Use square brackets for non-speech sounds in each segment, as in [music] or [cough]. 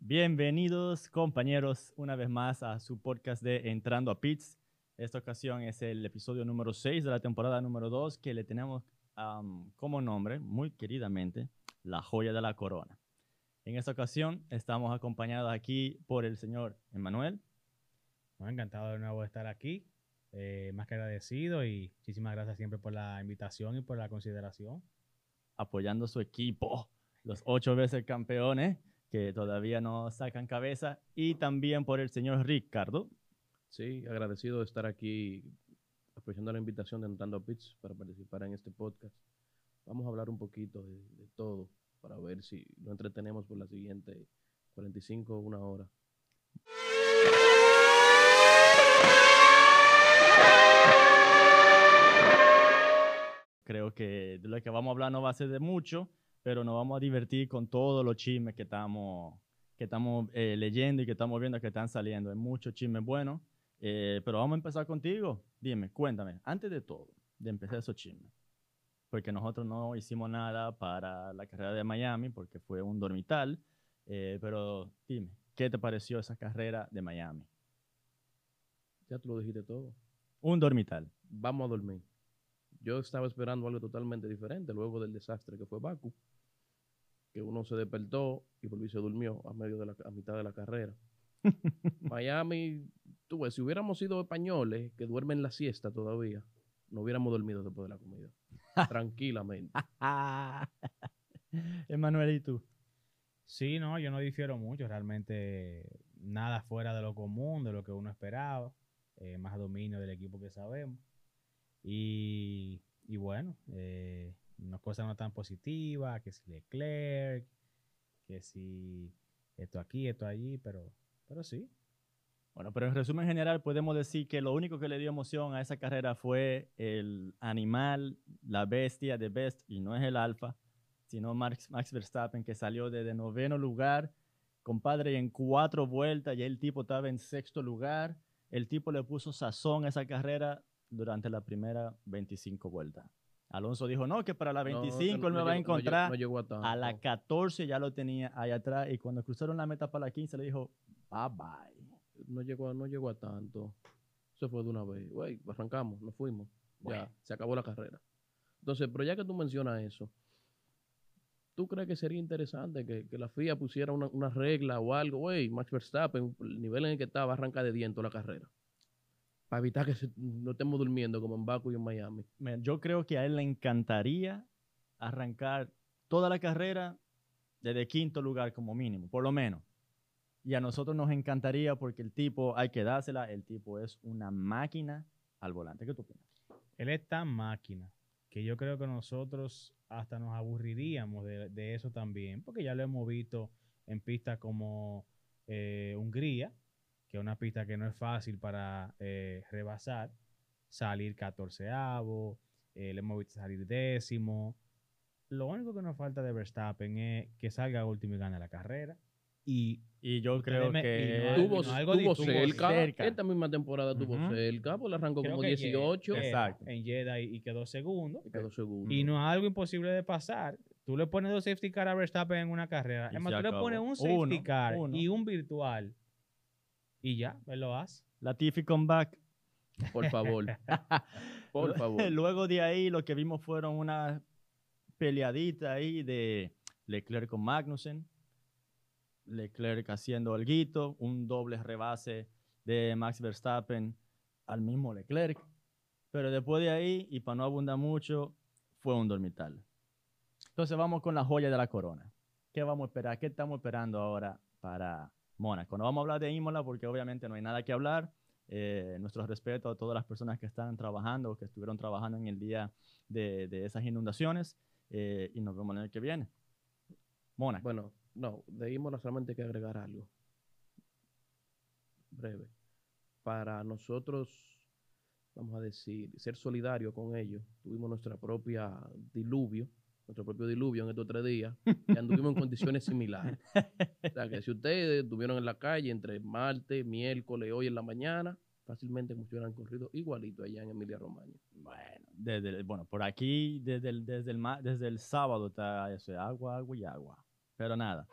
Bienvenidos compañeros una vez más a su podcast de Entrando a Pits. Esta ocasión es el episodio número 6 de la temporada número 2 que le tenemos am, como nombre, muy queridamente, La Joya de la Corona. En esta ocasión estamos acompañados aquí por el señor Emanuel. Bueno, encantado de nuevo de estar aquí. eh, más que agradecido y muchísimas gracias siempre por la invitación y por la consideración. apoyando a su equipo, los ocho veces campeones que todavía no sacan cabeza, y también por el señor Ricardo. Sí, agradecido de estar aquí, apreciando la invitación de Entrando a Pits para participar en este podcast. Vamos a hablar un poquito de, de todo para ver si lo entretenemos por la siguiente 45 o una hora. Creo que de lo que vamos a hablar no va a ser de mucho, pero nos vamos a divertir con todos los chismes que estamos, que estamos eh, leyendo y que estamos viendo que están saliendo. Hay muchos chismes buenos, eh, pero vamos a empezar contigo. Dime, cuéntame, antes de todo, de empezar esos chismes, porque nosotros no hicimos nada para la carrera de Miami, porque fue un dormital, eh, pero dime, ¿qué te pareció esa carrera de Miami? Ya tú lo dijiste todo. Un dormital. Vamos a dormir. Yo estaba esperando algo totalmente diferente luego del desastre que fue Baku, que uno se despertó y volvió y se durmió a medio de la, a mitad de la carrera. [laughs] Miami, tú ves, si hubiéramos sido españoles que duermen la siesta todavía, no hubiéramos dormido después de la comida. [laughs] Tranquilamente. [laughs] Emanuel, ¿y tú? Sí, no, yo no difiero mucho, realmente nada fuera de lo común, de lo que uno esperaba, eh, más dominio del equipo que sabemos. Y, y bueno, eh, unas cosas no tan positivas, que si Leclerc, que si esto aquí, esto allí, pero, pero sí. Bueno, pero en resumen general podemos decir que lo único que le dio emoción a esa carrera fue el animal, la bestia de Best, y no es el alfa, sino Max, Max Verstappen, que salió desde noveno lugar, compadre, en cuatro vueltas, ya el tipo estaba en sexto lugar, el tipo le puso sazón a esa carrera durante la primera 25 vueltas. Alonso dijo, no, que para la 25 No, él me no va a llegó- encontrar no llegó a a la 14 ya lo tenía ahí atrás y cuando cruzaron la meta para la 15 le dijo, bye bye. no llegó, a- no llegó a tanto. Se fue de una vez. Güey, arrancamos, nos fuimos. Bueno. Ya, se acabó la carrera. Entonces, pero ya que tú mencionas eso, ¿tú crees que sería interesante que, que la FIA pusiera una, una regla o algo? Güey, Max Verstappen, el nivel en el que estaba, arranca de diento la carrera. Para evitar que se- no estemos durmiendo como en Baku y en Miami. Yo creo que a él le encantaría arrancar toda la carrera desde quinto lugar como mínimo, por lo menos. Y a nosotros nos encantaría porque el tipo, hay que dársela, el tipo es una máquina al volante. ¿Qué tú opinas? Él es tan máquina que yo creo que nosotros hasta nos aburriríamos de, de eso también, porque ya lo hemos visto en pistas como eh, Hungría, que es una pista que no es fácil para eh, rebasar, salir catorceavo, eh, le hemos visto salir décimo. Lo único que nos falta de Verstappen es que salga último y gane la carrera. Y Y yo creo me- que... y no- tuvo no, algo tuvo cerca, cerca. Esta misma temporada tuvo cerca, pues le arrancó creo como que 18 llegó, eh, Exacto. en Jeddah y, quedó segundo. y quedó segundo. Y no es algo imposible de pasar. Tú le pones dos safety car a Verstappen en una carrera. Y Es más, se tú le pones un safety Uno, car uno. y un virtual. Y ya, él lo hace. La Tiffy comeback. Por favor, [laughs] por favor. Luego de ahí lo que vimos fueron una peleadita ahí de Leclerc con Magnussen. Leclerc haciendo alguito, un doble rebase de Max Verstappen al mismo Leclerc. Pero después de ahí, y para no abundar mucho, fue un dormital. Entonces vamos con la joya de la corona. ¿Qué vamos a esperar? ¿Qué estamos esperando ahora para Mónaco? No vamos a hablar de Imola porque obviamente no hay nada que hablar. Eh, nuestro respeto a todas las personas que están trabajando o que estuvieron trabajando en el día de, esas inundaciones. eh, y nos vemos el año que viene. Mónaco. Bueno, no, de Imola solamente hay que agregar algo. Breve. Para nosotros, vamos a decir, ser solidarios con ellos, tuvimos nuestra propia diluvio, nuestro propio diluvio en estos tres días, que anduvimos en [laughs] condiciones similares. O sea, que si ustedes estuvieron en la calle entre martes, miércoles, hoy en la mañana, fácilmente como si hubieran corrido igualito allá en Emilia Romagna. Bueno, desde bueno por aquí, desde el, desde, el, desde el sábado está eso, agua, agua y agua. Pero nada.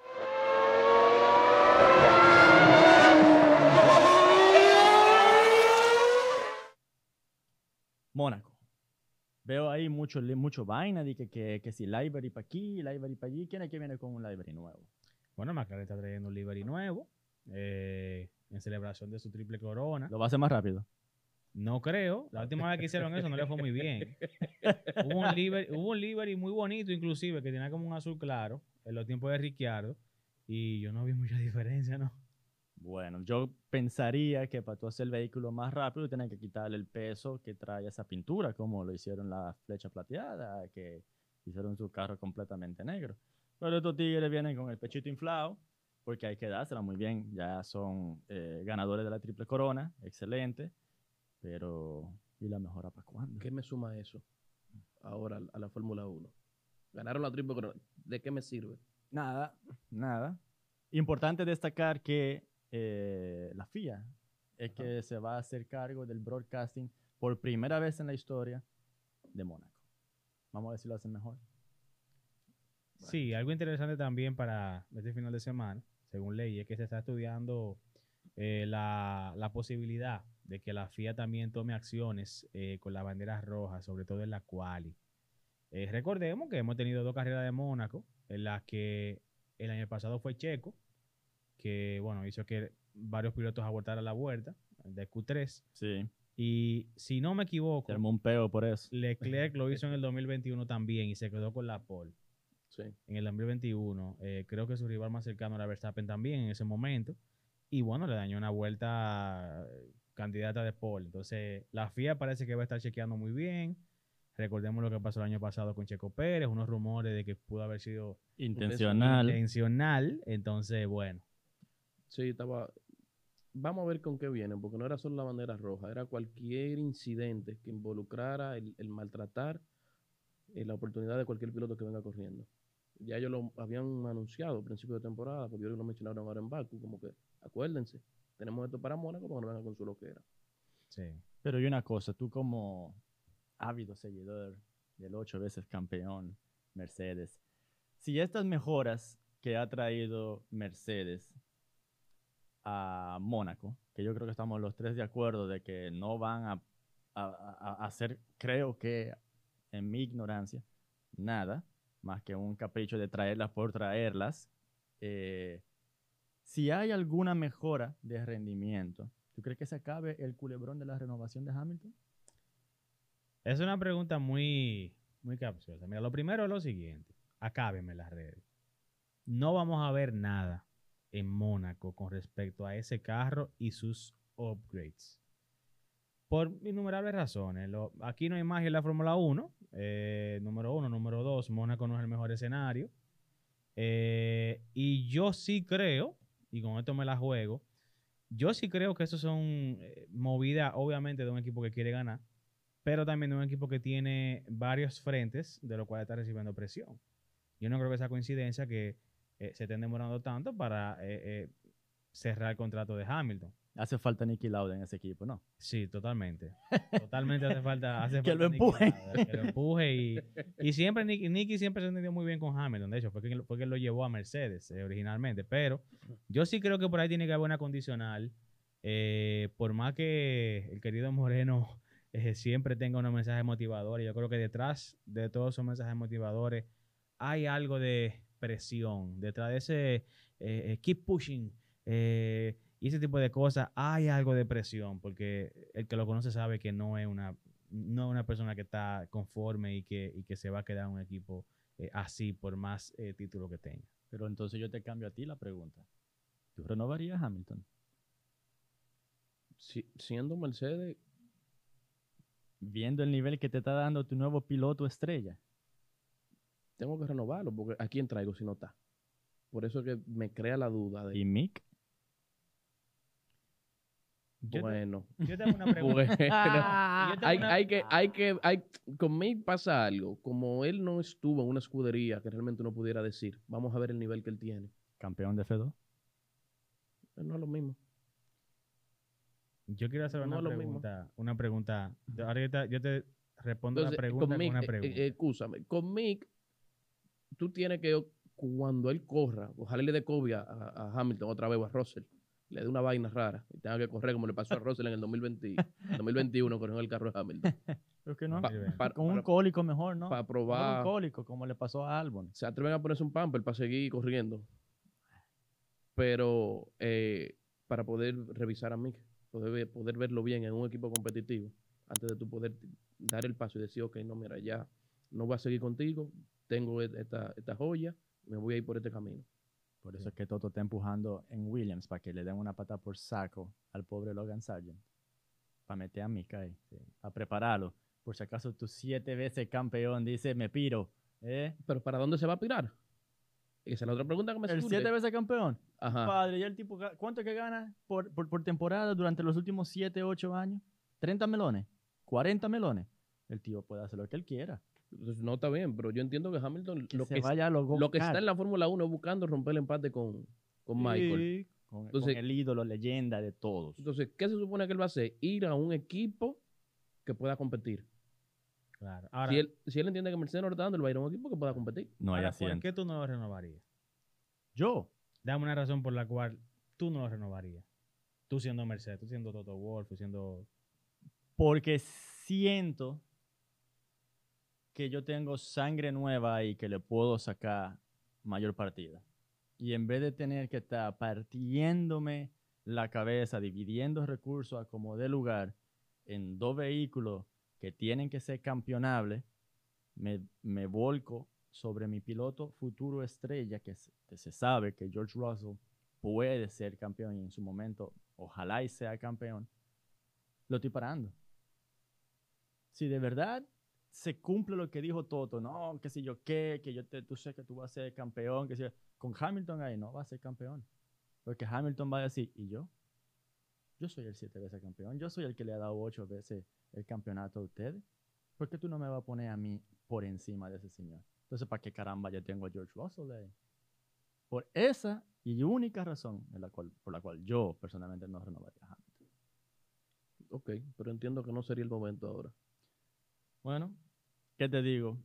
Mónaco. Veo ahí mucho, mucho vaina de que, que, que si library para aquí, library para allí. ¿Quién es que viene con un library nuevo? Bueno, McLaren está trayendo un livery nuevo eh, en celebración de su triple corona. Lo va a hacer más rápido. No creo. La última vez que hicieron eso no le fue muy bien. Hubo un livery, hubo un livery muy bonito, inclusive, que tenía como un azul claro en los tiempos de Ricciardo. Y yo no vi mucha diferencia, ¿no? Bueno, yo pensaría que para tú hacer el vehículo más rápido tienes que quitarle el peso que trae esa pintura, como lo hicieron la flecha plateada, que hicieron su carro completamente negro. Pero estos tigres vienen con el pechito inflado, porque hay que dársela muy bien. Ya son eh, ganadores de la triple corona, excelente. Pero, ¿y la mejora para cuándo? ¿Qué me suma eso ahora a la Fórmula 1? Ganaron la triple corona. ¿De qué me sirve? Nada, nada. Importante destacar que eh, la FIA es Ajá. que se va a hacer cargo del broadcasting por primera vez en la historia de Mónaco. Vamos a ver si lo hacen mejor. Sí, algo interesante también para este final de semana, según ley, es que se está estudiando eh, la, la posibilidad de que la FIA también tome acciones eh, con las banderas rojas, sobre todo en la quali. Eh, recordemos que hemos tenido dos carreras de Mónaco, en las que el año pasado fue Checo, que bueno, hizo que varios pilotos abortaran la vuelta de Q3. Sí, Y si no me equivoco, se un peo por eso. Leclerc lo hizo en el [laughs] 2021 también y se quedó con la pole Sí. en el 2021. Eh, creo que su rival más cercano era Verstappen también en ese momento. Y bueno, le dañó una vuelta eh, candidata de pole. Entonces, la FIA parece que va a estar chequeando muy bien. Recordemos lo que pasó el año pasado con Checo Pérez, unos rumores de que pudo haber sido Intencional. intencional. Entonces, bueno, Sí, estaba. Vamos a ver con qué vienen, porque no era solo la bandera roja, era cualquier incidente que involucrara el, maltratar eh, la oportunidad de cualquier piloto que venga corriendo. Ya ellos lo habían anunciado a principio de temporada, porque que lo mencionaron ahora en Baku, como que acuérdense, tenemos esto para Mónaco para que no vengan con su loquera. sí. Pero y una cosa, tú como ávido seguidor del ocho veces campeón Mercedes, si estas mejoras que ha traído Mercedes a Mónaco, que yo creo que estamos los tres de acuerdo de que no van a, a- hacer, creo que en mi ignorancia, nada más que un capricho de traerlas por traerlas. eh, si hay alguna mejora de rendimiento, ¿tú crees que se acabe el culebrón de la renovación de Hamilton? Es una pregunta muy, muy capciosa. Mira, lo primero es lo siguiente. Acábenme las redes. No vamos a ver nada en Mónaco con respecto a ese carro y sus upgrades. Por innumerables razones. Aquí no hay magia en la Fórmula 1. eh, número uno. Número dos, Mónaco no es el mejor escenario. Eh, y yo sí creo, y con esto me la juego, yo sí creo que eso son eh, movidas, obviamente, de un equipo que quiere ganar pero también de un equipo que tiene varios frentes de los cuales está recibiendo presión. Yo no creo que esa coincidencia que eh, se estén demorando tanto para eh, eh, cerrar el contrato de Hamilton. Hace falta Nicky Lauda en ese equipo, ¿no? Sí, totalmente. [laughs] Totalmente hace falta. Hace Que falta lo empuje. Lauda, que lo empuje. Y, y siempre Nicky, Nicky siempre se entendió muy bien con Hamilton. De hecho, fue que, fue que lo llevó a Mercedes originalmente. Pero yo sí creo que por ahí tiene que haber una condicional. por más que el querido Moreno [laughs] siempre tenga unos mensajes motivadores, yo creo que detrás de todos esos mensajes motivadores hay algo de presión. Detrás de ese eh, eh, keep pushing. eh, y ese tipo de cosas, hay algo de presión, porque el que lo conoce sabe que no es una, no es una persona que está conforme y que, y que se va a quedar en un equipo eh, así por más eh, título que tenga. Pero entonces yo te cambio a ti la pregunta. ¿Tú renovarías Hamilton? Si- siendo Mercedes, Viendo el nivel que te está dando tu nuevo piloto estrella. Tengo que renovarlo, porque ¿a quién traigo si no está? Por eso es que me crea la duda de, ¿Y Mick? Yo, te- bueno, yo tengo una pregunta. [laughs] bueno. yo tengo hay, una- hay que, hay que, hay, conmigo pasa algo. Como él no estuvo en una escudería que realmente uno pudiera decir, vamos a ver el nivel que él tiene. Campeón de F2. Eh, No es lo mismo. Yo quiero hacer No una mismo. pregunta. Una pregunta. Ahora yo te, yo te respondo Entonces, la pregunta con con Mick, una eh, pregunta. eh, escúchame, con Mick, tú tienes que, cuando él corra, ojalá le dé COVID a, Hamilton otra vez o a Russell, le dé una vaina rara y tenga que correr como le pasó a Russell en el 2020, 2021 corriendo el carro de Hamilton. Con un cólico mejor, ¿no? para probar, un cólico, como le pasó a Albon. se atreven a ponerse un pamper para seguir corriendo. Pero eh, para poder revisar a Mick, poder, poder verlo bien en un equipo competitivo, antes de tú poder dar el paso y decir, ok, no, mira, ya no voy a seguir contigo, tengo e- esta, esta joya, me voy a ir por este camino. Por eso es que Toto está empujando en Williams para que le den una pata por saco al pobre Logan Sargent. Para meter a Mika ahí. A prepararlo. Por si acaso tú siete veces campeón dice, me piro. ¿Eh? Pero ¿para dónde se va a pirar? Esa es la otra pregunta que me El surge. siete veces campeón. Ajá. Padre, ya el tipo, ¿cuánto es que gana por, por, por temporada durante los últimos 7, 8 años? ¿30 melones? ¿40 melones? El tío puede hacer lo que él quiera. Entonces, no está bien, pero yo entiendo que Hamilton Que lo se que, vaya a los lo que está en la Fórmula 1 es buscando romper el empate con, con Michael. Sí, con, Entonces- con el ídolo, leyenda de todos. Entonces, ¿qué se supone que él va a hacer? Ir a un equipo que pueda competir. Claro. Ahora, si, él, si él entiende que Mercedes no lo está dando, él va a ir a un equipo que pueda competir. no hay ahora, ¿por qué tú no lo renovarías? Yo, Dame una razón por la cual tú no lo renovarías. Tú siendo Mercedes, tú siendo Toto Wolff, tú siendo... porque siento que yo tengo sangre nueva y que le puedo sacar mayor partida. Y en vez de tener que estar partiéndome la cabeza, dividiendo recursos a como de lugar en dos vehículos que tienen que ser campeonables, me, me volco sobre mi piloto futuro estrella, que se, que se sabe que George Russell puede ser campeón y en su momento ojalá y sea campeón, lo estoy parando si de verdad se cumple lo que dijo Toto, no, que si yo qué, que yo te, tú sé que tú vas a ser campeón, que si, con Hamilton ahí no va a ser campeón. Porque Hamilton va a decir, ¿y yo? Yo soy el siete veces campeón, yo soy el que le ha dado ocho veces el campeonato a ustedes. ¿Por qué tú no me vas a poner a mí por encima de ese señor? Entonces, ¿para qué caramba yo tengo a George Russell ahí? Por esa y única razón en la cual, por la cual yo personalmente no renovaría a Hamilton. Ok, pero entiendo que no sería el momento ahora. Bueno, ¿qué te digo?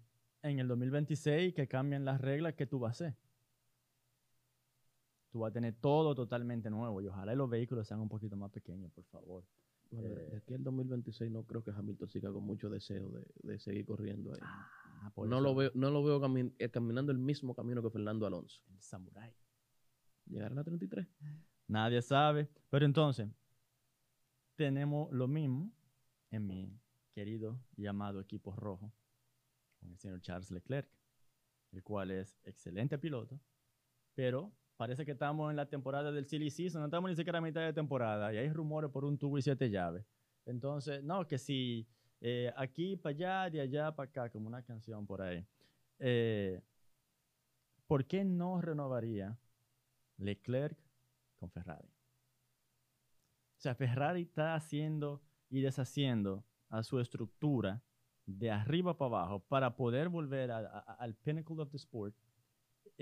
En el 2026 que cambien las reglas, ¿qué tú vas a hacer? Tú vas a tener todo totalmente nuevo y ojalá los vehículos sean un poquito más pequeños, por favor. Bueno, Eh. de aquí al 2026 no creo que Hamilton siga con mucho deseo de, de seguir corriendo ahí. Ah, por no, eso, lo veo, no lo veo camin- eh, caminando el mismo camino que Fernando Alonso. El samurái. Llegar a la 33. Nadie sabe. Pero entonces, tenemos lo mismo en mi querido y amado equipo rojo, con el señor Charles Leclerc, el cual es excelente piloto, pero parece que estamos en la temporada del silly no estamos ni siquiera a mitad de temporada, y hay rumores por un tubo y siete llaves. Entonces, no, que si eh, aquí para allá, de allá para acá, como una canción por ahí. Eh, ¿Por qué no renovaría Leclerc con Ferrari? O sea, Ferrari está haciendo y deshaciendo a su estructura de arriba para abajo para poder volver a- a- al pinnacle of the sport.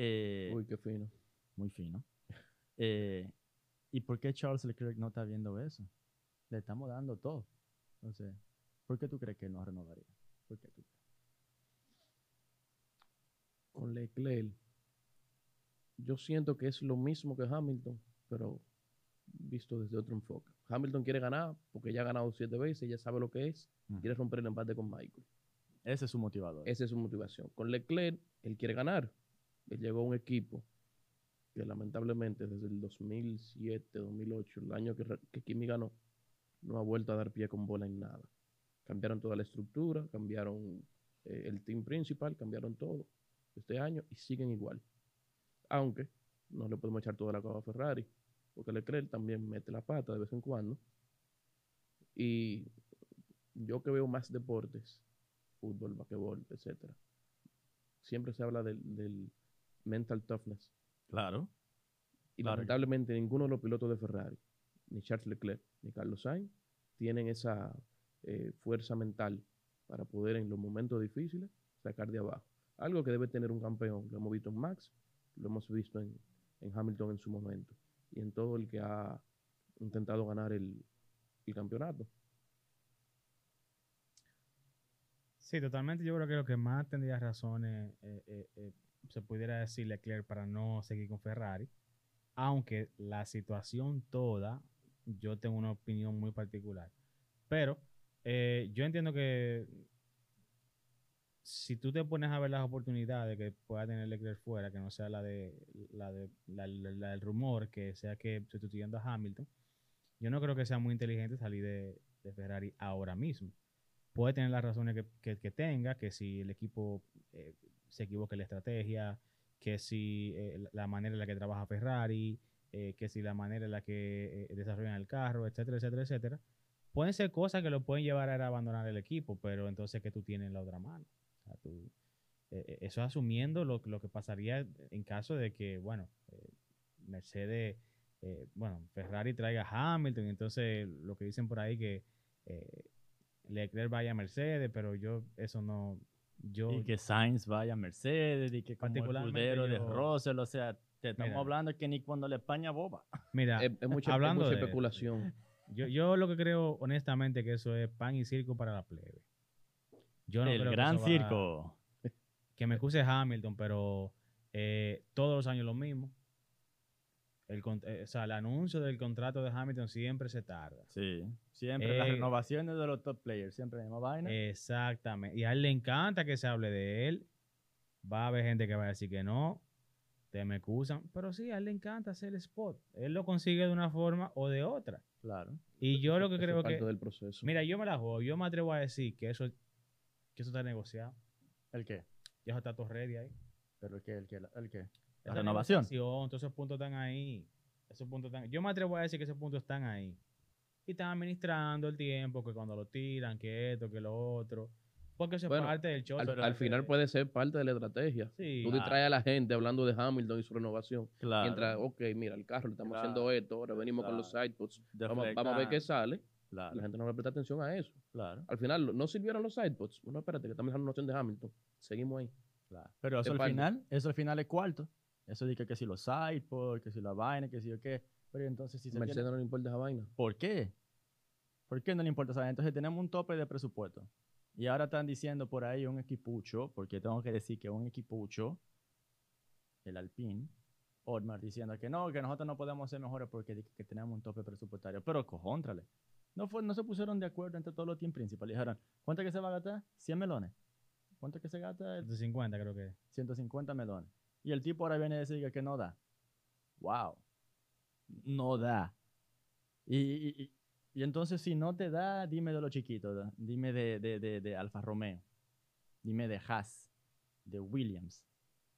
eh, Uy, qué fino. muy fino. Eh, ¿Y por qué Charles Leclerc no está viendo eso? Le estamos dando todo. Entonces, ¿por qué tú crees que no renovaría? ¿Por qué tú crees? Con Leclerc, yo siento que es lo mismo que Hamilton, pero visto desde otro enfoque. Hamilton quiere ganar porque ya ha ganado siete veces, ya sabe lo que es, Ujú. quiere romper el empate con Michael. Ese es su motivador. Esa es su motivación. Con Leclerc, él quiere ganar. Él llegó a un equipo que lamentablemente desde el 2007, 2008, el año que, que Kimi ganó, no ha vuelto a dar pie con bola en nada. Cambiaron toda la estructura, cambiaron eh, el team principal, cambiaron todo este año y siguen igual. Aunque no le podemos echar toda la cava a Ferrari, porque Leclerc también mete la pata de vez en cuando. Y yo que veo más deportes, fútbol, basquetbol, etcétera, siempre se habla del, del mental toughness. Claro. Y Claro. lamentablemente ninguno de los pilotos de Ferrari, ni Charles Leclerc, ni Carlos Sainz, tienen esa eh, fuerza mental para poder en los momentos difíciles sacar de abajo. Algo que debe tener un campeón. Lo hemos visto en Max, lo hemos visto en, en Hamilton en su momento y en todo el que ha intentado ganar el, campeonato. Sí, totalmente. Yo creo que lo que más tendría eh, se pudiera decir Leclerc para no seguir con Ferrari, aunque la situación toda, yo tengo una opinión muy particular. Pero eh, yo entiendo que si tú te pones a ver las oportunidades que pueda tener Leclerc fuera, que no sea la de la de la, la- del rumor, que sea que sustituyendo a Hamilton, yo no creo que sea muy inteligente salir de, Ferrari ahora mismo. Puede tener las razones que, que- tenga, que si el equipo eh, se equivoca en la estrategia, que si la- manera en la que trabaja Ferrari, que si la manera en la que desarrollan el carro, etcétera, etcétera, etcétera. Pueden ser cosas que lo pueden llevar a abandonar el equipo, pero entonces que tú tienes en la otra mano. Sea, tú- eh, eh, eso asumiendo lo, lo que pasaría en caso de que, bueno, eh, Mercedes, eh, bueno, Ferrari traiga a Hamilton, y entonces lo que dicen por ahí que eh, Leclerc vaya a Mercedes, pero yo eso no, yo Y que Sainz vaya a Mercedes, y que como el de Russell, o sea, te estamos Mira. hablando que ni cuando la España boba. mira, Es, es mucha, es hablando de especulación. yo, yo lo que creo honestamente que eso es pan y circo para la plebe. Yo no el creo que gran va- circo. [laughs] que me excuse Hamilton, pero eh, todos los años lo mismo. El, eh, o sea, el anuncio del contrato de Hamilton siempre se tarda. Sí, siempre las Eh, renovaciones de los top players, siempre la misma vaina. Exactamente. Y a él le encanta que se hable de él. Va a haber gente que va a decir que no. Te me excusan. Pero sí, a él le encanta hacer el spot. Él lo consigue de una forma o de otra. claro. Y yo lo que es creo parte que. del proceso. Mira, yo me la juego. Yo me atrevo a decir que eso, que eso está negociado. ¿El qué? Ya eso está todo ready ahí. ¿Pero el qué? ¿El qué? ¿El qué? La Esa renovación. Todos esos puntos están ahí. Esos puntos están. Yo me atrevo a decir que esos puntos están ahí. Y están administrando el tiempo, que cuando lo tiran, que esto, que lo otro. Porque eso Bueno, es parte del show. al, final que- puede ser parte de la estrategia. Sí. Tú Ah. distraes a la gente hablando de Hamilton y su renovación. Claro. Mientras, ok, mira, el carro, le estamos Claro. haciendo esto, ahora venimos con los sidepods. Vamos, vamos a ver qué sale. Claro, La gente no le presta atención a eso. claro, Al final, ¿no sirvieron los sidepods? Bueno, espérate, que estamos dejando una opción de Hamilton. Seguimos ahí. claro. Pero eso al final, eso al final es cuarto. Eso dice que si los sideboards, que si la vaina, que si yo qué. Pero entonces si se Mercedes tiene- no le importa esa vaina. ¿Por qué? ¿Por qué no le importa saber? Entonces tenemos un tope de presupuesto. Y ahora están diciendo por ahí un equipucho, porque tengo que decir que un equipucho, el Alpine, Otmar diciendo que no, que nosotros no podemos ser mejores porque que tenemos un tope presupuestario. Pero cojóntrale. No, fue, no se pusieron de acuerdo entre todos los team principales. Dijeron, ¿cuánto que se va a gastar? 100 melones. ¿Cuánto que se gasta? El 150 creo que. 150 melones. Y el tipo ahora viene a decir que- no da. Wow. No da. Y, y- y- y entonces si no te da, dime de lo chiquito. da. Dime de, de, de, de Alfa Romeo. Dime de Haas. De Williams.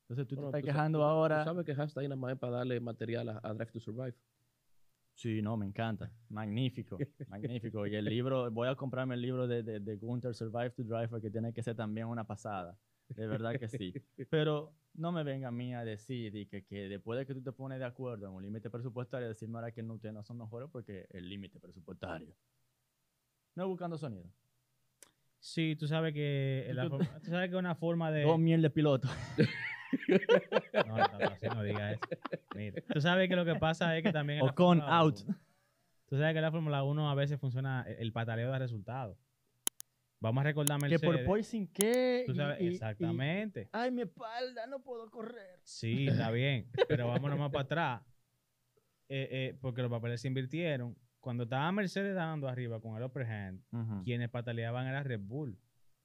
Entonces tú Bueno, te estás tú quejando tú- ahora. Tú sabes que hashtag ahí nada más para darle material a, a Drive to Survive. Sí, no, me encanta. Magnífico. [laughs] magnífico. Y el libro, voy a comprarme el libro de, de, de Gunther Survive to Drive porque tiene que ser también una pasada. De verdad que sí. Pero no me venga a mí a decir y que, que después de que tú te pones de acuerdo en un límite presupuestario, decirme ahora que no, ustedes no son mejores porque el límite presupuestario. No buscando sonido. Sí, tú sabes que. Tú- la forma- tú sabes que una forma de. Dos miel de piloto. [laughs] No, no, no, así no diga eso. Mira, tú sabes que lo que pasa es que también. Ocon Fórmula out. 1, Tú sabes que en la Fórmula 1 a veces funciona el el pataleo de resultados. Vamos a recordar que Mercedes. por Poison qué. tú y- sabes- y- y- exactamente. ay, mi espalda, no puedo correr. Sí, está bien. Pero vámonos más para atrás. Eh, eh, porque los papeles se invirtieron. Cuando estaba Mercedes dando arriba con el upper hand, quienes pataleaban era Red Bull.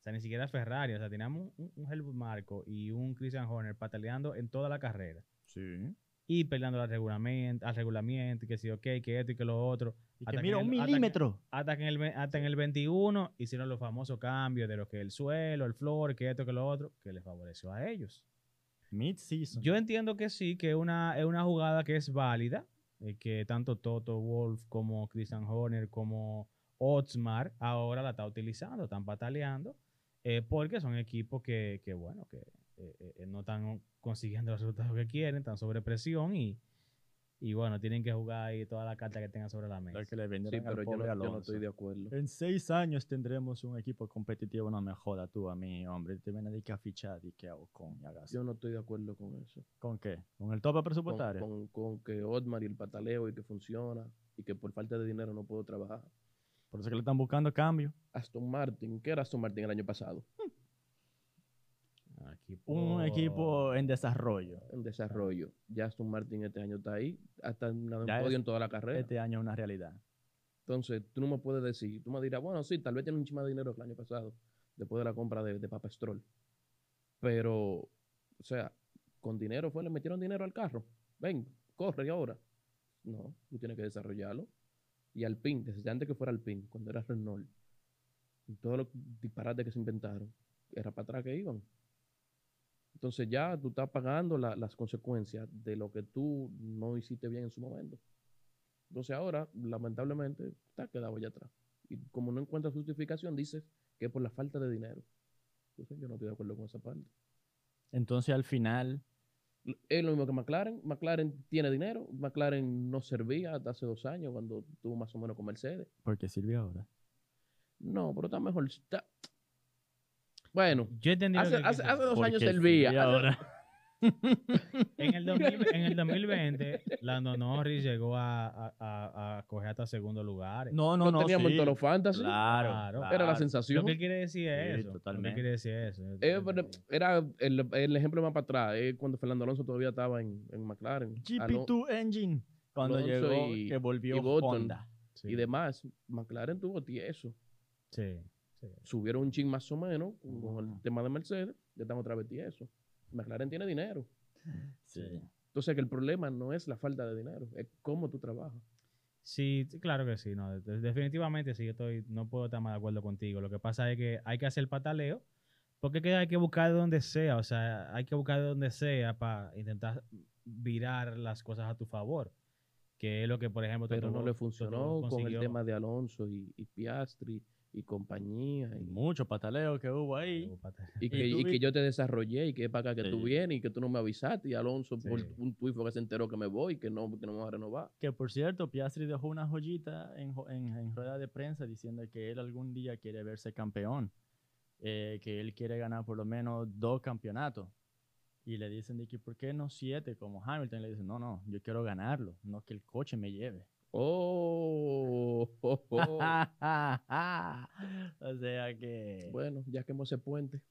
O sea, ni siquiera Ferrari. O sea, teníamos un, un Helmut Marko y un Christian Horner pataleando en toda la carrera. Sí. Y peleando al regulamiento, al regulamiento, que sí, ok, que esto y que lo otro. Y Hasta que que mira, el- un hasta que- milímetro. Hasta que en el, hasta en el 21 hicieron los famosos cambios de lo que el suelo, el floor, que esto, que lo otro, que les favoreció a ellos. Mid-season. Yo entiendo que sí, que una, es una jugada que es válida, eh, que tanto Toto Wolf como Christian Horner como Otsmar ahora la está utilizando, están pataleando, eh, porque son equipos que, que bueno, que eh, eh, no están consiguiendo los resultados que quieren, están sobre presión y, y bueno, tienen que jugar ahí toda la carta que tengan sobre la mesa. Lo que le Sí, pero yo no, yo estoy de acuerdo. En seis años tendremos un equipo competitivo, no me joda tú a mí, hombre. Te viene de que a fichar y que a Ocon y a Gasly. Yo no estoy de acuerdo con eso. ¿Con qué? ¿Con el tope Con, presupuestario? con, con que Otmar y el pataleo y que funciona y que por falta de dinero no puedo trabajar. Por eso que le están buscando cambio. Aston Martin, ¿qué era Aston Martin el año pasado? Equipo- Un equipo en desarrollo. En desarrollo. Ya Aston Martin este año está ahí, hasta en un podio es- en toda la carrera. Este año es una realidad. Entonces, tú no me puedes decir, tú me dirás, bueno, sí, tal vez tiene un chima de dinero que el año pasado, después de la compra de, de Papa Stroll. Pero, o sea, con dinero fue, le metieron dinero al carro. Ven, corre ahora. No, tú tienes que desarrollarlo. Y Alpine, desde antes que fuera Alpine, cuando era Renault, todos los disparates que se inventaron, era para atrás que iban. Entonces ya tú estás pagando la- las consecuencias de lo que tú no hiciste bien en su momento. Entonces ahora, lamentablemente, está quedado ya atrás. Y como no encuentras justificación, dices que es por la falta de dinero. Entonces yo no estoy de acuerdo con esa parte. Entonces al final, Es lo mismo que McLaren. McLaren tiene dinero. McLaren no servía hasta hace dos años cuando tuvo más o menos con Mercedes. porque sirve ahora. No, pero está mejor. Está... Bueno, Yo hace, que hace, hace dos años servía. Hace- ahora. En el, 2000 en el 2020, [laughs] Lando Norris llegó a, a, a- a coger hasta segundo lugar. No, no, no, teníamos sí. Toro Fantasy. Claro, Claro. Era la sensación. Lo que quiere decir es Sí, eso. Lo que totalmente. quiere decir es eso. Eh, era el, el ejemplo más para atrás, eh, cuando Fernando Alonso todavía estaba en, en McLaren. Alo- GP2 Engine. Cuando Alonso llegó, y- que volvió y Button. Honda. Sí, Y demás, McLaren tuvo tieso. sí. Subieron un chin más o menos con el tema de Mercedes, ya están otra vez tieso. McLaren tiene dinero. Sí. Entonces que el problema no es la falta de dinero, es cómo tú trabajas. Sí, claro que sí. No, de- de- definitivamente sí, yo estoy, no puedo estar más de acuerdo contigo. Lo que pasa es que hay que hacer el pataleo, porque que hay que buscar de donde sea, o sea, hay que buscar de donde sea para intentar virar las cosas a tu favor. Que es lo que, por ejemplo, Pero no le funcionó con el tema de Alonso y, y Piastri y compañía. Y, Mucho pataleo que hubo ahí. y que, y que yo te desarrollé y que es para acá que tú vienes y que tú no me avisaste. Y Alonso por un tuit que se enteró que me voy y que no, que no me va a renovar. Que por cierto, Piastri dejó una joyita en, en, en rueda de prensa diciendo que él algún día quiere verse campeón. eh, que él quiere ganar por lo menos dos campeonatos. Y le dicen de que, ¿por qué no siete como Hamilton? Le dicen, no, no, yo quiero ganarlo, no que el coche me lleve. [laughs] Oh, oh, oh. [laughs] o sea que, bueno, ya quemó ese puente.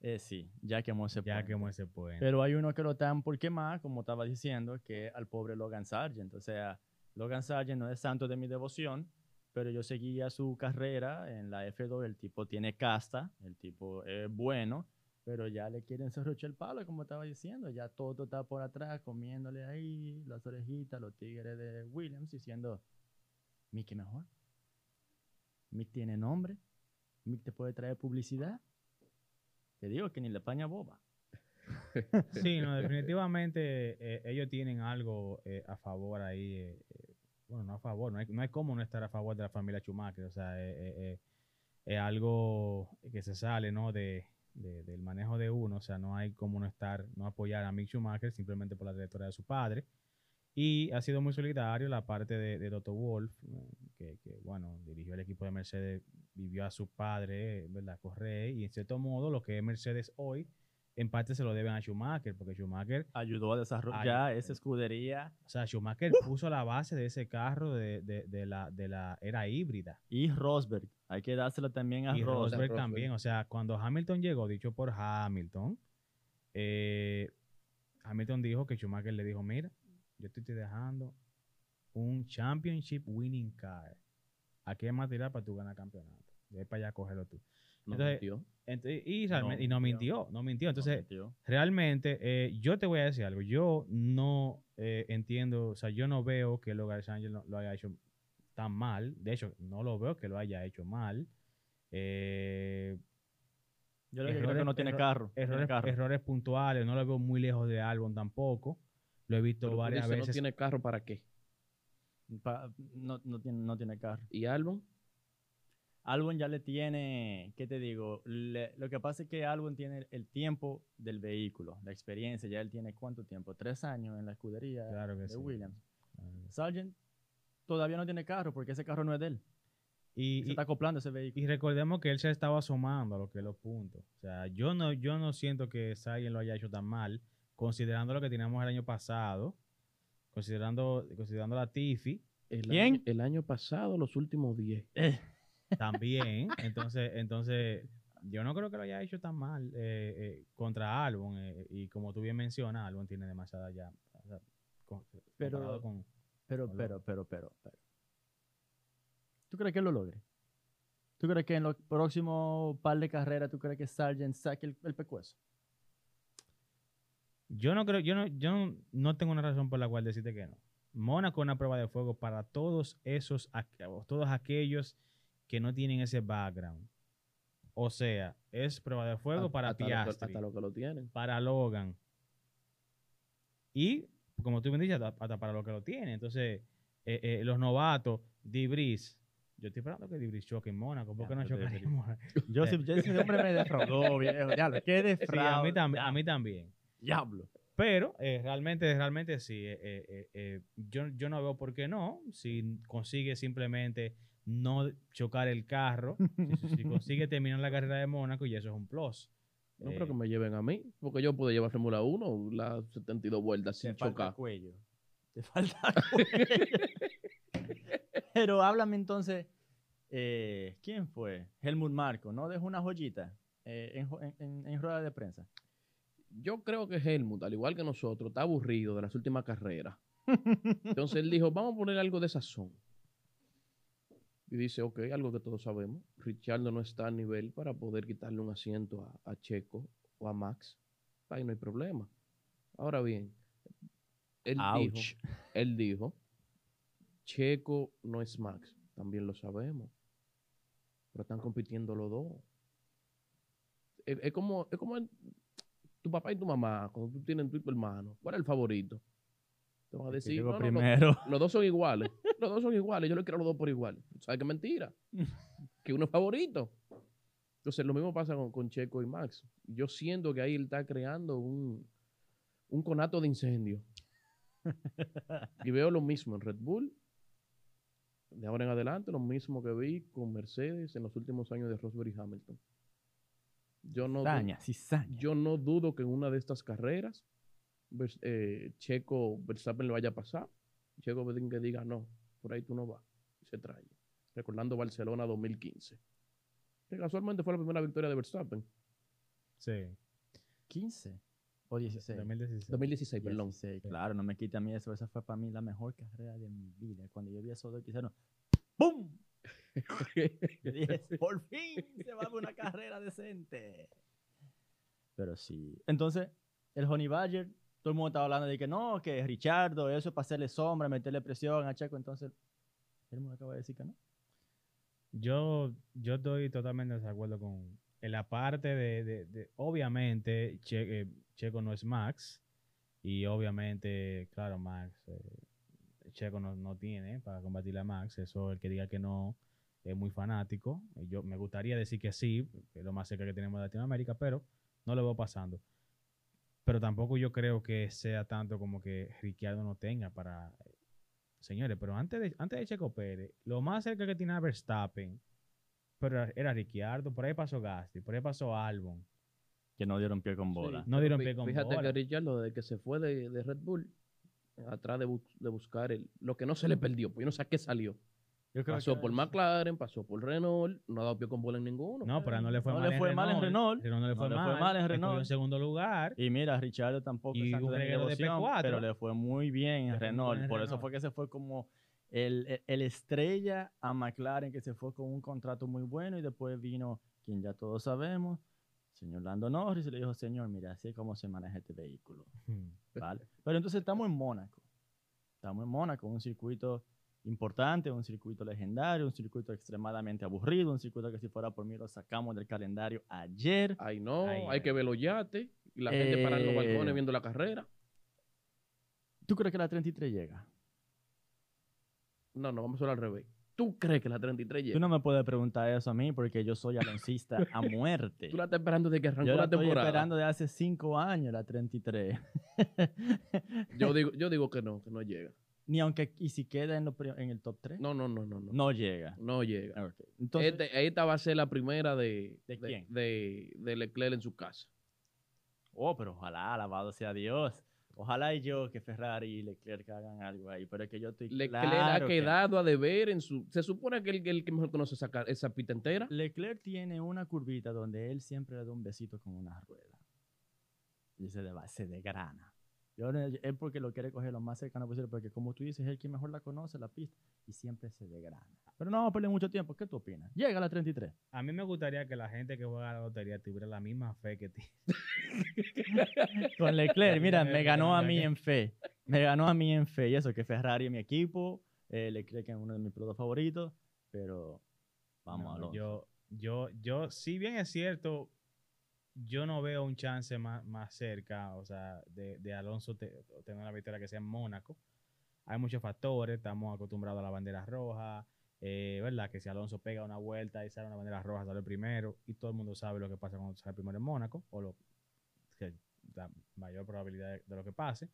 eh, sí, ya quemó ese Ya puente. quemó ese puente. Pero hay uno que lo están por quemar, como estaba diciendo, que al pobre Logan Sargent. O sea, Logan Sargent no es santo de mi devoción, pero yo seguía su carrera en la F2. El tipo tiene casta, el tipo es bueno, pero ya le quieren cerrochar el palo, como estaba diciendo. Ya todo está por atrás, comiéndole ahí las orejitas, los tigres de Williams, diciendo, Mickey mejor. Mick tiene nombre. Mick te puede traer publicidad. Te digo que ni la España boba. [laughs] Sí, no, definitivamente eh, ellos tienen algo eh, a favor ahí. eh, bueno, no a favor, no hay, no hay cómo no estar a favor de la familia Schumacher. O sea, es algo que se sale, ¿no? De, de- del manejo de uno. O sea, no hay cómo no estar, no apoyar a Mick Schumacher simplemente por la trayectoria de su padre. Y ha sido muy solidario la parte de, de Wolf, eh, que, bueno, dirigió el equipo de Mercedes, vivió a su padre, ¿verdad? Correa, y en cierto modo lo que es Mercedes hoy, en parte se lo deben a Schumacher, porque Schumacher, ayudó a desarrollar Ay, esa escudería o sea, Schumacher puso la base de ese carro de, de- de la, de la era híbrida. y Rosberg. Hay que dárselo también a Y Rosberg. Rosberg Rosberg. también. O sea, cuando Hamilton llegó, dicho por Hamilton, eh, Hamilton dijo que Schumacher le dijo, mira, yo te estoy dejando un championship winning car. Aquí hay material para tú ganar campeonato. Ahí para allá cogerlo tú. No Entonces, y, realmente- y no mintió. no mintió. Entonces, realmente, eh, yo te voy a decir algo. Yo no eh, entiendo, o sea, yo no veo que Logan Sargent lo, lo haya hecho tan mal. De hecho, no lo veo que lo haya hecho mal. Eh, Yo que creo errores- que no tiene erro- carro. tiene errores, carro. errores puntuales, no lo veo muy lejos de Albon tampoco. Lo he visto Pero varias dices, veces. no tiene carro para qué. Pa- no, no tiene, no tiene carro. ¿Y Albon? Albon ya le tiene, ¿qué te digo? Le- lo que pasa es que Albon tiene el tiempo del vehículo, la experiencia. Ya él tiene cuánto tiempo? Tres años en la escudería Claro que de sí. Williams. Claro. Sargent todavía no tiene carro porque ese carro no es de él. Y, Se y- está acoplando ese vehículo. y recordemos que él se estaba asomando a lo que es los puntos. O sea, yo no, yo no siento que Sargent lo haya hecho tan mal, considerando lo que teníamos el año pasado, considerando, considerando la Tiffy El ¿Quién? Año, el año pasado, los últimos 10. Eh, también. entonces, entonces, yo no creo que lo haya hecho tan mal eh, eh, contra Albon. eh, y como tú bien mencionas, Albon tiene demasiada ya. o sea, con- Pero- con- pero, pero, pero, pero, pero. ¿Tú crees que él lo logre? ¿Tú crees que en los próximos par de carreras, tú crees que Sargent saque el, el pecueso? Yo no creo, yo no, yo no, no tengo una razón por la cual decirte que no. Mónaco es una prueba de fuego para todos esos, todos aquellos que no tienen ese background. O sea, es prueba de fuego para hasta lo que- Piastri, hasta lo que lo tienen. para Logan. Y, como tú me dices, hasta, hasta para lo que lo tienen. Entonces, eh, eh, los novatos, Dibris. Yo estoy esperando que Dibris choque en Mónaco. ¿Por qué no Ya, pero chocaría en Mónaco? [laughs] Yo, yo hombre me defraudó, viejo. Diablo, qué Sí, a, defraude. mí también, a mí también. Diablo. Pero eh, realmente, realmente sí. eh, eh, yo, yo no veo por qué no. Si consigue simplemente no chocar el carro, si, si- si consigue [laughs] terminar la carrera de Mónaco, y eso es un plus. No Eh, creo que me lleven a mí, porque yo puedo llevar Fórmula 1 las 72 vueltas Te sin falta chocar. cuello. Te falta [laughs] cuello. [laughs] Pero háblame entonces, eh, ¿quién fue? Helmut Marco, ¿no? Dejó una joyita eh, en, jo- en- en- en rueda de prensa. Yo creo que Helmut, al igual que nosotros, está aburrido de las últimas carreras. Entonces él dijo, vamos a poner algo de sazón. Y dice, ok, algo que todos sabemos. Richardo no está a nivel para poder quitarle un asiento a, a Checo o a Max. Ahí no hay problema. Ahora bien, él dijo, él dijo, Checo no es Max. También lo sabemos. Pero están compitiendo los dos. Es, es como, es como el- tu papá y tu mamá, cuando tú tienes tu hermano. ¿Cuál es el favorito? Te van a decir, "No, no, primero. [laughs] los dos son iguales. Los dos son iguales. Yo le quiero a los dos por igual. ¿Sabes qué mentira? [laughs] que uno es favorito. Entonces, lo mismo pasa con, con Checo y Max. Yo siento que ahí él está creando un, un conato de incendio. [laughs] y veo lo mismo en Red Bull. De ahora en adelante, lo mismo que vi con Mercedes en los últimos años de Rosberg y Hamilton. Yo no, du- Cizaña, cizaña. yo no dudo que en una de estas carreras eh, Checo Verstappen le vaya a pasar. Checo Bedín que diga no, por ahí tú no vas. Y se trae. Recordando Barcelona 2015. Que casualmente fue la primera victoria de Verstappen. Sí. 15 o 16. 2016. 2016, perdón. 16, claro, no me quita a mí eso. Esa fue para mí la mejor carrera de mi vida. Cuando yo vi a esos dos que [laughs] por fin se va a ver una carrera decente. Pero sí. Entonces, el Honey Badger, todo el mundo estaba hablando de que no, que Richardo, eso es para hacerle sombra, meterle presión a Checo. Entonces, él me acaba de decir que no. Yo, yo estoy totalmente de acuerdo con en la parte de, de- de- obviamente, Che- eh, Checo no es Max y obviamente, claro, Max, eh, Checo no, no tiene para combatir a Max, eso el que diga que no es muy fanático. Yo me gustaría decir que sí, que es lo más cerca que tenemos de Latinoamérica, pero no lo veo pasando. Pero tampoco yo creo que sea tanto como que Ricciardo no tenga para señores, pero antes de, antes de Checo Pérez, lo más cerca que tenía Verstappen, pero era, Ricciardo, por ahí pasó Gasti, por ahí pasó Albon. Que no dieron pie con bola. No dieron pie con Fíjate bola. que Richardo, desde que se fue de, de Red Bull, atrás de, bu- de buscar el, lo que no se le perdió, pues yo no sé a qué salió. Yo creo Pasó que- por McLaren, pasó por Renault, no ha dado pie con bola en ninguno. No, pero no le fue No mal le en fue mal en Renault. no le No fue, le fue mal, en Renault. en segundo lugar. Y mira, Richardo tampoco Y un de devoción, P4. pero le fue muy bien Le en Renault. Por eso Renault. fue que se fue como el, el- el estrella a McLaren, que se fue con un contrato muy bueno. Y después vino, quien ya todos sabemos, señor Lando Norris, y le dijo, señor, mira, así es como se maneja este vehículo. Hmm. ¿vale? Pero entonces estamos en Mónaco. Estamos en Mónaco, un circuito importante, un circuito legendario, un circuito extremadamente aburrido, un circuito que si fuera por mí lo sacamos del calendario ayer. Ay, no, Ay, hay ay. que ver los yates y la gente parando en los Eh, balcones viendo la carrera. ¿Tú crees que la 33 llega? No, no, vamos a hablar al revés. ¿Tú crees que la 33 llega? Tú no me puedes preguntar eso a mí porque yo soy aloncista a [laughs] muerte. Tú la estás esperando desde que arrancó Yo la la estoy temporada. esperando de hace cinco años la 33. Yo [laughs] digo, yo digo que no, que no llega. Ni aunque, y si queda en, lo pri- en el top 3, no, No, no, no, no, no. llega. No llega. Ok. Entonces, Este- esta va a ser la primera de, ¿De quién? De, de Leclerc en su casa. oh, pero ojalá, alabado sea Dios. Ojalá y yo que Ferrari y Leclerc hagan algo ahí, pero es que yo estoy Leclerc claro ha que- quedado a deber en su. Se supone que el, el que mejor conoce esa, esa pista entera. Leclerc tiene una curvita donde él siempre le da un besito con una rueda. Y se, deba- se degrana. Yo, porque lo quiere coger lo más cercano posible, porque como tú dices, es el que mejor la conoce, la pista, y siempre se degrana. Pero no vamos a perder mucho tiempo. ¿Qué tú opinas? Llega a la 33. A mí me gustaría que la gente que juega a la lotería tuviera la misma fe que ti. [laughs] Con Leclerc, mira, me ganó a mí en fe. Me ganó a mí en fe. Y eso, que Ferrari es mi equipo. Eh, Leclerc es uno de mis pilotos favoritos. Pero vamos No, a Alonso. Yo, yo, yo, si bien es cierto, yo no veo un chance más, más cerca, o sea, de, de Alonso te- tener una victoria que sea en Mónaco. Hay muchos factores, estamos acostumbrados a la bandera roja, eh, ¿verdad? Que si Alonso pega una vuelta y sale una bandera roja, sale primero, y todo el mundo sabe lo que pasa cuando sale primero en Mónaco, o lo, la mayor probabilidad de, lo que pase.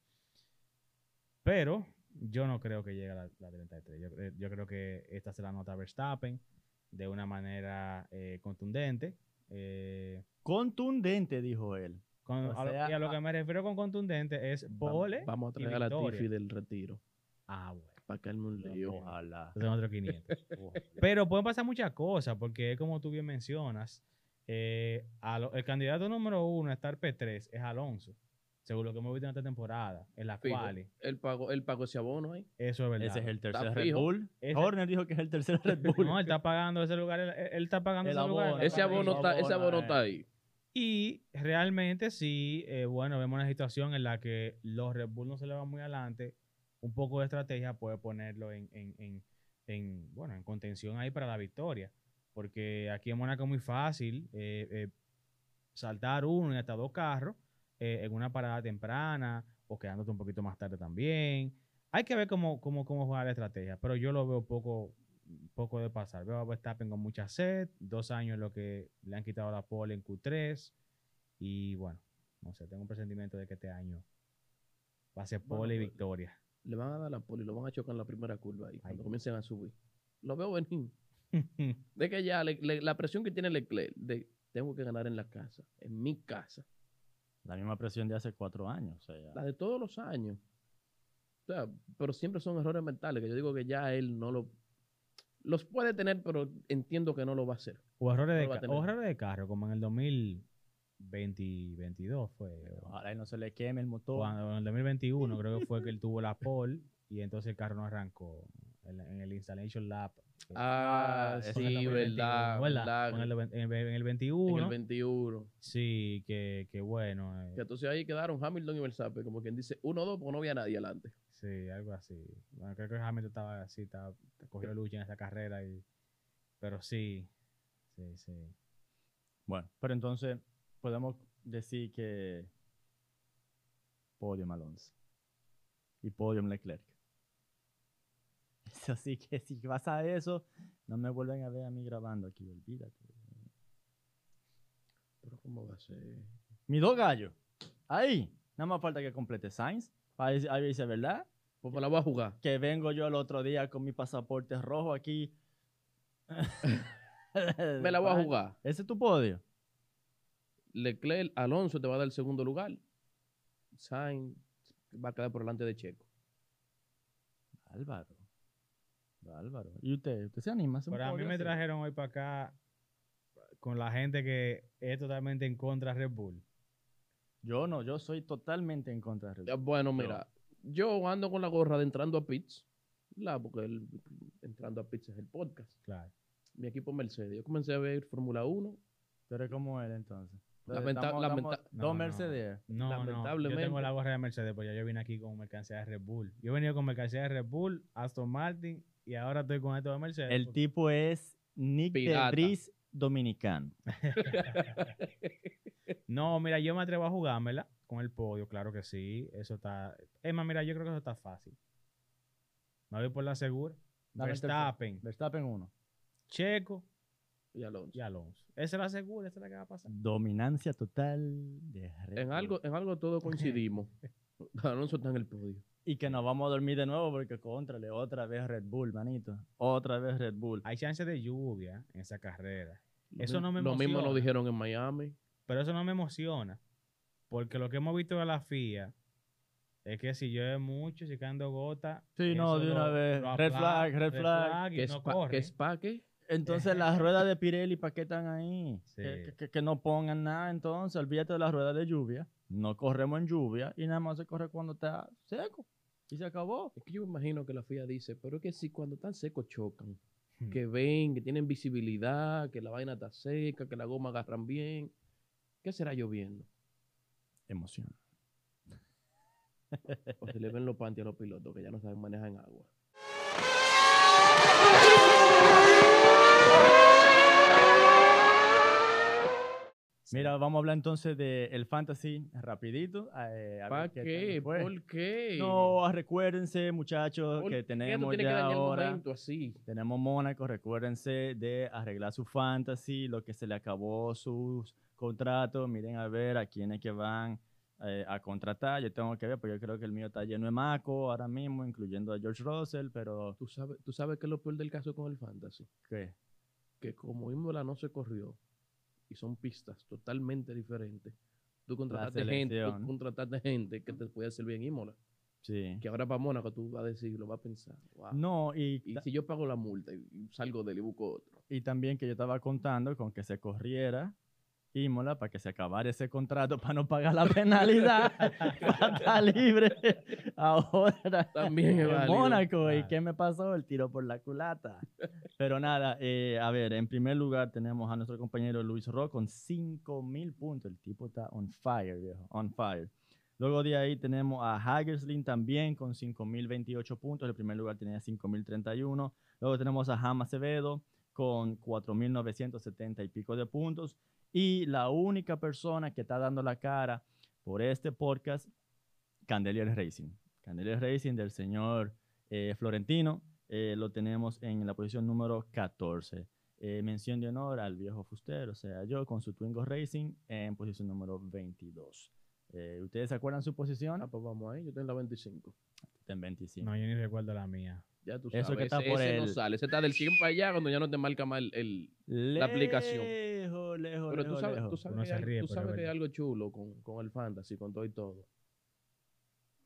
Pero yo no creo que llegue a la, la 33. Yo, yo creo que esta se la nota Verstappen de una manera eh, contundente. Eh, Contundente, dijo él. con- O a lo- sea, y a lo que me refiero con contundente es Vamos- pole. Vamos a traer a la. Tiffy del retiro. Ah, bueno. Para caerme un lío. Ojalá. Entonces otro 500. ojalá. Pero pueden pasar muchas cosas, porque como tú bien mencionas, eh, a lo- el candidato número uno a estar P3 es Alonso, según lo que hemos visto en esta temporada, en la Fijo. cual Él pagó, él pagó ese abono ahí. eso es verdad. Ese es el Está tercer Red fijo. Bull. Ese- Horner dijo que es el tercer Red [laughs] Bull. No, él está pagando ese lugar, él, él está pagando El ese lugar. abono, él Ese está abono está, ese abono, está ahí. Y realmente sí, eh, bueno, vemos una situación en la que los Red Bull no se le van muy adelante. Un poco de estrategia puede ponerlo en, en, en, en, bueno, en contención ahí para la victoria. Porque aquí en Mónaco es muy fácil eh, eh, saltar uno y hasta dos carros eh, en una parada temprana o quedándote un poquito más tarde también. Hay que ver cómo, cómo, cómo jugar la estrategia, pero yo lo veo poco, poco de pasar. Veo a Verstappen con mucha sed, dos años lo que le han quitado la pole en Q3 y bueno, no sé, tengo un presentimiento de que este año va a ser Bueno, pole y victoria. Le van a dar la poli, lo van a chocar en la primera curva ahí, cuando comiencen a subir. Lo veo venir. [laughs] De que ya le- le- la presión que tiene Leclerc, de tengo que ganar en la casa, en mi casa. La misma presión de hace cuatro años. o sea, ya. La de todos los años. O sea, pero siempre son errores mentales, que yo digo que ya él no lo... Los puede tener, pero entiendo que no lo va a hacer. o, errores No de o errores de carro, como en el 2022 fue. Ojalá y no se le queme el motor. Cuando, en el 2021 creo que fue que él tuvo la pole y entonces el carro no arrancó en, en el Installation Lab. Ah, ese sí, verdad, 2021, verdad. En el, en el- en el En 21. el 21. Sí, que, que bueno. eh, Que entonces ahí quedaron Hamilton y Verstappen, como quien dice 1-2, porque no había nadie adelante. Sí, algo así. Bueno, creo que Hamilton estaba así, estaba, cogió lucha en esa carrera. Y, pero sí, sí, sí. Bueno, pero entonces podemos decir que podium Alonso y podium Leclerc. [laughs] Así que si vas a eso, no me vuelven a ver a mí grabando aquí, olvídate. Pero ¿cómo va a ser? Mis dos gallos, ahí, nada más falta que complete Sainz, ahí dice verdad, Pues me la voy a jugar. que vengo yo el otro día con mi pasaporte rojo aquí. [laughs] Me la voy a jugar. Ese es tu podio. Leclerc, Alonso te va a dar el segundo lugar. Sainz va a quedar por delante de Checo. Álvaro. Álvaro. ¿Y usted? ¿Usted se anima? Pero a mí me así? trajeron hoy para acá con la gente que es totalmente en contra de Red Bull. Yo no, yo soy totalmente en contra de Red Bull. Bueno, mira, yo ando con la gorra de entrando a pits. La, porque el, entrando a pits es el podcast. Claro. Mi equipo Mercedes. Yo comencé a ver Fórmula 1. Pero es como él entonces. Lamenta- Estamos- lamenta- estamos No, dos. Mercedes. No, no, yo Lamentablemente. tengo la gorra de Mercedes, pues ya yo vine aquí con mercancía de Red Bull. Yo he venido con mercancía de Red Bull, Aston Martin y ahora estoy con esto de Mercedes. El porque- tipo es Nick Pirata. de dominicano. [laughs] No, mira, yo me atrevo a jugármela con el podio, claro que sí. Eso está. Es más, mira, yo creo que eso está fácil. Me voy por la segura. Dame. Verstappen, Verstappen 1. Checo Y Alonso. y Alonso. Esa es la segura, esa es la que va a pasar. Dominancia total de En algo, en algo todos [laughs] coincidimos. Alonso está en el podio. Y que nos vamos a dormir de nuevo porque contrale otra vez Red Bull, manito. Otra vez Red Bull. Hay chances de lluvia en esa carrera. Lo Eso no me Lo mismo nos emociona. dijeron en Miami. Pero eso no me emociona. Porque lo que hemos visto de la FIA es que si llueve mucho, si caen dos gotas. Sí, no, de una lo- vez. lo Red flag, red flag. y Que no corre. que es pa' qué? Entonces [laughs] las ruedas de Pirelli, ¿para qué están ahí? Sí. Que, que- que no pongan nada, entonces olvídate de las ruedas de lluvia. No corremos en lluvia y nada más se corre cuando está seco. Y se acabó. Es que yo me imagino que la FIA dice, pero es que si cuando están secos chocan, Hmm. que ven, que tienen visibilidad, que la vaina está seca, que la goma agarran bien, ¿qué será lloviendo? Emoción. [laughs] O se le ven los panties a los pilotos que ya no saben manejar en agua. [laughs] Mira, vamos a hablar entonces del fantasy rapidito. eh, ¿Para qué. ¿Por qué? No, recuérdense, muchachos, ¿Por que tenemos que ya el ahora. momento así? Tenemos Mónaco, recuérdense de arreglar su fantasy, lo que se le acabó sus contratos. Miren a ver a quiénes que van eh, a contratar. Yo tengo que ver, porque yo creo que el mío está lleno de maco ahora mismo, incluyendo a George Russell, pero ¿Tú sabes, ¿Tú sabes qué es lo peor del caso con el fantasy? ¿qué? Que como Imola no se corrió y son pistas totalmente diferentes, tú contrataste gente, tú contrataste gente que te puede servir en Imola. Sí. Que ahora para Mónaco tú vas a decir, lo vas a pensar. wow. No, y, Y si yo pago la multa y y salgo de él y busco otro. y también que yo estaba contando con que se corriera Imola para que se acabara ese contrato [laughs] para no pagar la penalidad, [laughs] para estar libre. Ahora También en válido. Mónaco. ¿Y Claro. qué me pasó? El tiro por la culata. Pero nada, eh, a ver, en primer lugar tenemos a nuestro compañero Luis Ro con 5.000 puntos. El tipo está on fire, viejo, on fire. Luego de ahí tenemos a Hagerslin también con 5.028 puntos. En primer lugar tenía 5.031. Luego tenemos a Ham Acevedo con 4.970 y pico de puntos. Y la única persona que está dando la cara por este podcast, Candelier Racing. Candelier Racing del señor eh, Florentino. eh, lo tenemos en la posición número 14. Eh, mención de honor al viejo Fuster, o sea, yo con su Twingo Racing en posición número 22. Eh, ¿Ustedes se acuerdan su posición? Ah, pues vamos ahí, yo tengo la 25. Está en 25. No, yo ni recuerdo la mía. Ya tú Eso sabes. que está ese, por ese no sale, ese está del 100 para allá cuando ya no te marca más el... el- la aplicación. Lejos, lejos, Pero tú lejos, sabes, lejos. tú sabes, que, ríe, tú sabes es que hay algo chulo con, con el fantasy, con todo y todo.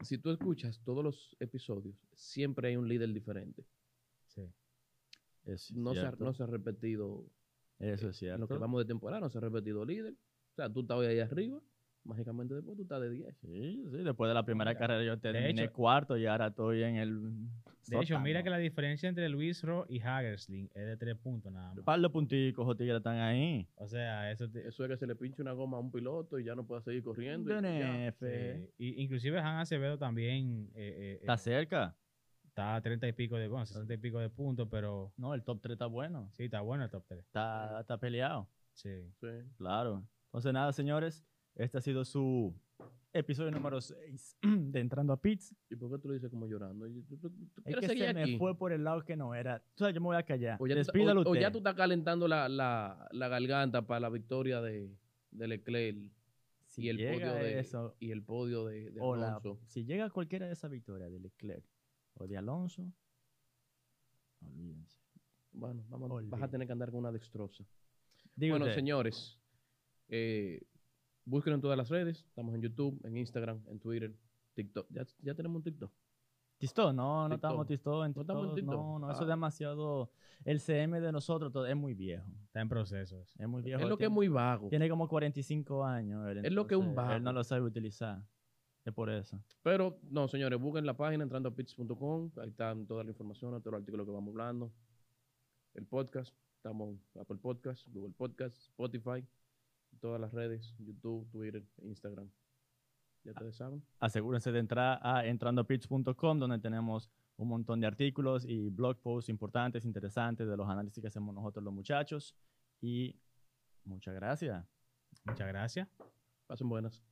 Si tú escuchas todos los episodios, siempre hay un líder diferente. Sí. Es No se, ha, no se ha repetido, Eso es en cierto. lo que vamos de temporada, no se ha repetido líder. O sea, tú estás hoy ahí arriba, mágicamente después tú estás de 10. Sí, sí, después de la primera Mira, carrera yo terminé hecho- cuarto y ahora estoy en el De hecho, mira que la diferencia entre Luis Ro y Hagersling es de tres puntos nada Un más. par de punticos, tigres están ahí. O sea, eso te- Eso es que se le pinche una goma a un piloto y ya no puede seguir corriendo. y sí. Y, inclusive Han Acevedo también eh, eh, Está eh, cerca. está a 30 y pico de, bueno, 60 y pico de puntos, pero No, el top 3 está bueno. sí, está bueno el top 3. Está, está peleado. Sí. Sí. Claro. Entonces, nada, señores. Este ha sido su episodio número 6 [clears throat] de Entrando a Pits. ¿Y por qué tú lo dices como llorando? ¿Y ¿Tú, tú- tú Es que se me fue por el lado que no era. O sea, yo me voy a callar. O ya, tú, Despídalo o- o usted. ya tú estás calentando la, la, la garganta para la victoria de, de Leclerc si y el podio de, eso, y el podio de, de o la- Alonso. si llega cualquiera de esa victoria de Leclerc o de Alonso, olvídense. Bueno, vamos, vas a tener que andar con una dextrosa. Diga bueno, señores, eh, búsquenos en todas las redes. Estamos en YouTube, en Instagram, en Twitter, TikTok. Ya, ya tenemos un TikTok. ¿Tistó? No, no estamos en ¿No estamos en TikTok, TikTok? No, no, eso Ah. es demasiado. El CM de nosotros todo, es muy viejo. Está en proceso eso. Es muy viejo. es lo que es muy vago. Tiene como 45 años. él, Es lo que es un entonces, Él no vago. lo sabe utilizar. Es por eso. Pero, no, señores, busquen la página entrando a pits.com. Ahí están toda la información, todos los artículos que vamos hablando. El podcast. Estamos en Apple Podcast, Google Podcast, Spotify, todas las redes, YouTube, Twitter, Instagram. Ya ustedes saben. Asegúrense de entrar a entrandopits.com donde tenemos un montón de artículos y blog posts importantes, interesantes de los análisis que hacemos nosotros los muchachos. Y muchas gracias. Muchas gracias. Pasen buenas.